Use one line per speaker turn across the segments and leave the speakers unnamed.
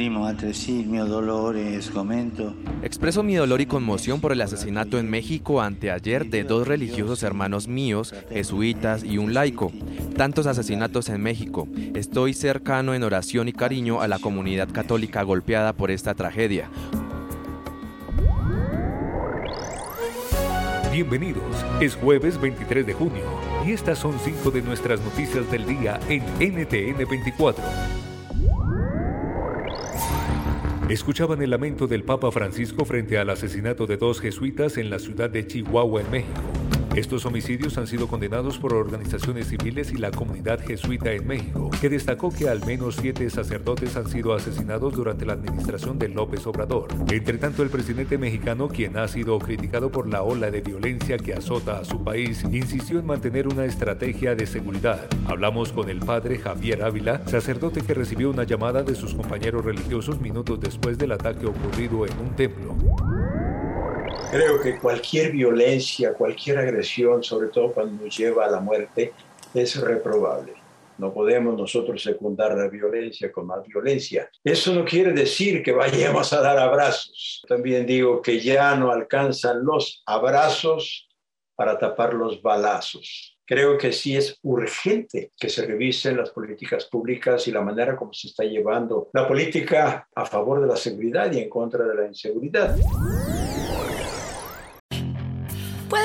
E sgomento
Expreso mi dolor y conmoción por el asesinato en México anteayer de dos religiosos hermanos míos, jesuitas y un laico. Tantos asesinatos en México. Estoy cercano en oración y cariño a la comunidad católica golpeada por esta tragedia.
Bienvenidos, es jueves 23 de junio y estas son cinco de nuestras noticias del día en NTN 24. Escuchaban el lamento del Papa Francisco frente al asesinato de dos jesuitas en la ciudad de Chihuahua, en México. Estos homicidios han sido condenados por organizaciones civiles y la comunidad jesuita en México, que destacó que al menos siete sacerdotes han sido asesinados durante la administración de López Obrador. Entre tanto, el presidente mexicano, quien ha sido criticado por la ola de violencia que azota a su país, insistió en mantener una estrategia de seguridad. Hablamos con el padre Javier Ávila, sacerdote que recibió una llamada de sus compañeros religiosos minutos después del ataque ocurrido en un templo.
Creo que cualquier violencia, cualquier agresión, sobre todo cuando nos lleva a la muerte, es reprobable. No podemos nosotros secundar la violencia con más violencia. Eso no quiere decir que vayamos a dar abrazos. También digo que ya no alcanzan los abrazos para tapar los balazos. Creo que sí es urgente que se revisen las políticas públicas y la manera como se está llevando la política a favor de la seguridad y en contra de la inseguridad.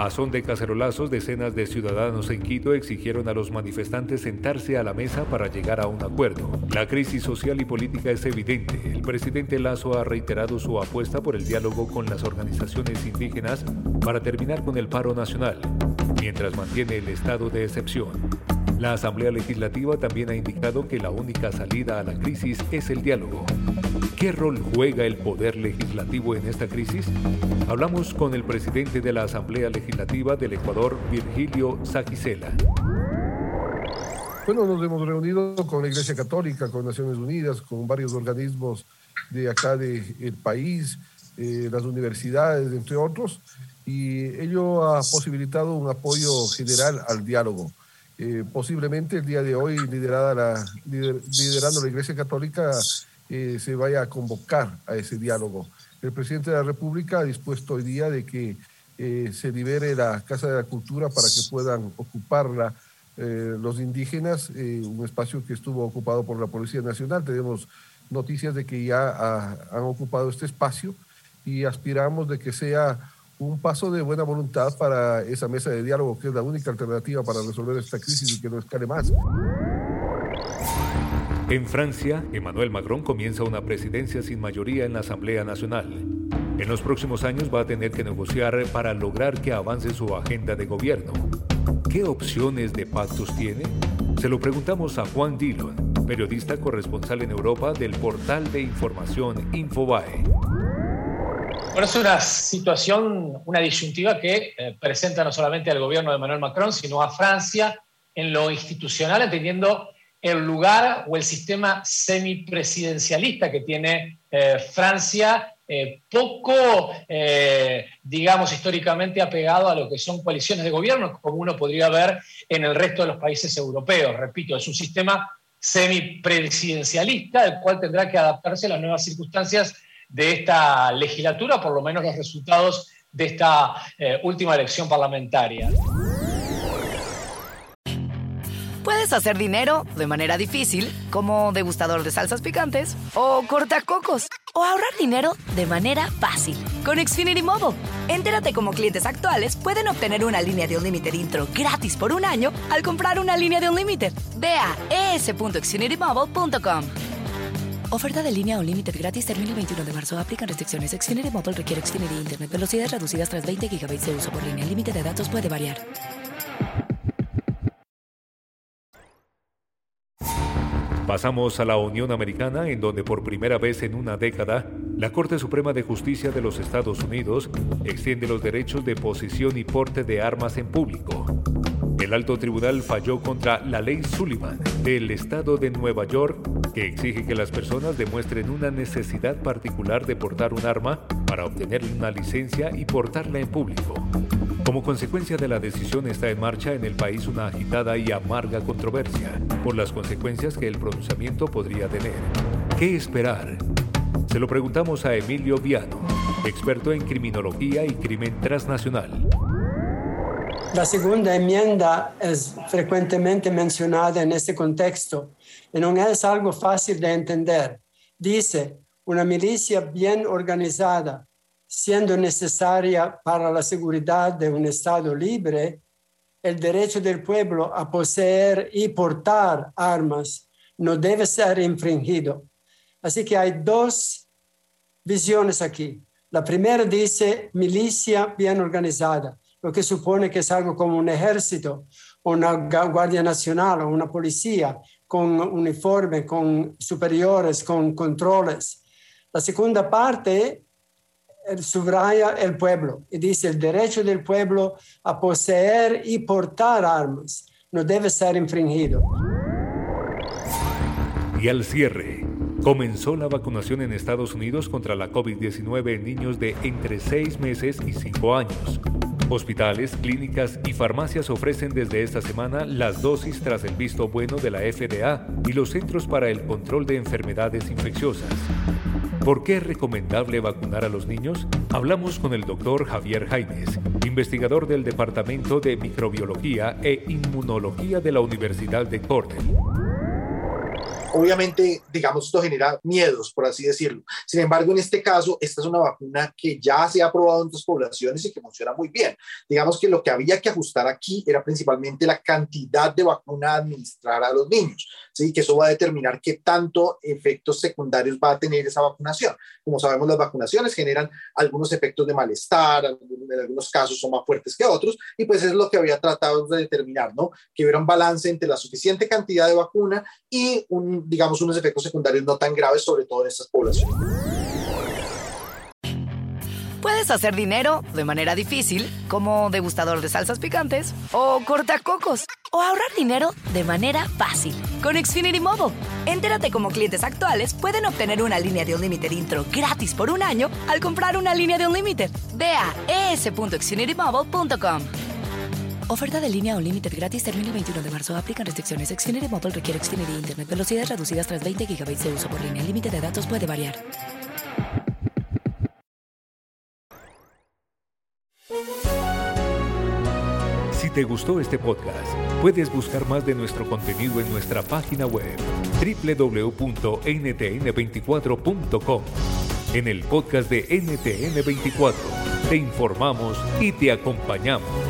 A son de cacerolazos, decenas de ciudadanos en Quito exigieron a los manifestantes sentarse a la mesa para llegar a un acuerdo. La crisis social y política es evidente. El presidente Lazo ha reiterado su apuesta por el diálogo con las organizaciones indígenas para terminar con el paro nacional, mientras mantiene el estado de excepción. La Asamblea Legislativa también ha indicado que la única salida a la crisis es el diálogo. ¿Qué rol juega el poder legislativo en esta crisis? Hablamos con el presidente de la Asamblea Legislativa del Ecuador, Virgilio Saquicela.
Bueno, nos hemos reunido con la Iglesia Católica, con Naciones Unidas, con varios organismos de acá del país, eh, las universidades, entre otros, y ello ha posibilitado un apoyo general al diálogo. Eh, posiblemente el día de hoy, liderada la, lider, liderando la Iglesia Católica, eh, se vaya a convocar a ese diálogo. El presidente de la República ha dispuesto hoy día de que eh, se libere la Casa de la Cultura para que puedan ocuparla eh, los indígenas, un espacio que estuvo ocupado por la Policía Nacional. Tenemos noticias de que ya ha, han ocupado este espacio y aspiramos de que sea un paso de buena voluntad para esa mesa de diálogo, que es la única alternativa para resolver esta crisis y que no escale más.
En Francia, Emmanuel Macron comienza una presidencia sin mayoría en la Asamblea Nacional. En los próximos años va a tener que negociar para lograr que avance su agenda de gobierno. ¿Qué opciones de pactos tiene? Se lo preguntamos a Juan Dillon, periodista corresponsal en Europa del portal de información Infobae.
Bueno, es una situación, una disyuntiva que eh, presenta no solamente al gobierno de Manuel Macron, sino a Francia en lo institucional, entendiendo el lugar o el sistema semipresidencialista que tiene eh, Francia, eh, poco, digamos, históricamente apegado a lo que son coaliciones de gobierno, como uno podría ver en el resto de los países europeos. Repito, es un sistema semipresidencialista, el cual tendrá que adaptarse a las nuevas circunstancias de esta legislatura, por lo menos los resultados de esta eh, última elección parlamentaria.
Puedes hacer dinero de manera difícil, como degustador de salsas picantes, o cortacocos, o ahorrar dinero de manera fácil con Xfinity Mobile. Entérate cómo clientes actuales pueden obtener una línea de un límite intro gratis por un año al comprar una línea de un límite. Ve a es.xfinitymobile.com. Oferta de línea o límite gratis termina el 21 de marzo. Aplican restricciones. Xfinity Mobile requiere Xfinity Internet. Velocidades reducidas tras 20 GB de uso por línea. El límite de datos puede variar.
Pasamos a la Unión Americana, en donde por primera vez en una década, la Corte Suprema de Justicia de los Estados Unidos extiende los derechos de posesión y porte de armas en público. El alto tribunal falló contra la ley Sullivan del estado de Nueva York que exige que las personas demuestren una necesidad particular de portar un arma para obtener una licencia y portarla en público. Como consecuencia de la decisión está en marcha en el país una agitada y amarga controversia por las consecuencias que el pronunciamiento podría tener. ¿Qué esperar? Se lo preguntamos a Emilio Viano, experto en criminología y crimen transnacional.
La segunda enmienda es frecuentemente mencionada en este contexto y no es algo fácil de entender. Dice, una milicia bien organizada, siendo necesaria para la seguridad de un Estado libre, el derecho del pueblo a poseer y portar armas no debe ser infringido. Así que hay dos visiones aquí. La primera dice milicia bien organizada lo que supone que es algo como un ejército, una guardia nacional o una policía con uniforme, con superiores, con controles. La segunda parte subraya el pueblo y dice el derecho del pueblo a poseer y portar armas no debe ser infringido.
Y al cierre, comenzó la vacunación en Estados Unidos contra la COVID-19 en niños de entre 6 meses y 5 años. Hospitales, clínicas y farmacias ofrecen desde esta semana las dosis tras el visto bueno de la FDA y los Centros para el Control de Enfermedades Infecciosas. ¿Por qué es recomendable vacunar a los niños? Hablamos con el doctor Javier Jaimes, investigador del Departamento de Microbiología e Inmunología de la Universidad de Cornell.
Obviamente, digamos, esto genera miedos, por así decirlo. Sin embargo, en este caso, esta es una vacuna que ya se ha probado en otras poblaciones y que funciona muy bien. Digamos que lo que había que ajustar aquí era principalmente la cantidad de vacuna a administrar a los niños, ¿sí? que eso va a determinar qué tanto efectos secundarios va a tener esa vacunación. Como sabemos, las vacunaciones generan algunos efectos de malestar, en algunos casos son más fuertes que otros, y pues es lo que había tratado de determinar, ¿no? Que hubiera un balance entre la suficiente cantidad de vacuna y un digamos, unos efectos secundarios no tan graves, sobre todo en estas poblaciones.
Puedes hacer dinero de manera difícil, como degustador de salsas picantes, o cortacocos, o ahorrar dinero de manera fácil con Xfinity Mobile. Entérate cómo clientes actuales pueden obtener una línea de un límite intro gratis por un año al comprar una línea de un límite. Ve a es.xfinitymobile.com. Oferta de línea o límite gratis termina el 21 de marzo. Aplican restricciones. Xfinity Mobile requiere Xfinity Internet. Velocidades reducidas tras 20 GB de uso por línea. El límite de datos puede variar.
Si te gustó este podcast, puedes buscar más de nuestro contenido en nuestra página web www.ntn24.com. En el podcast de NTN24 te informamos y te acompañamos.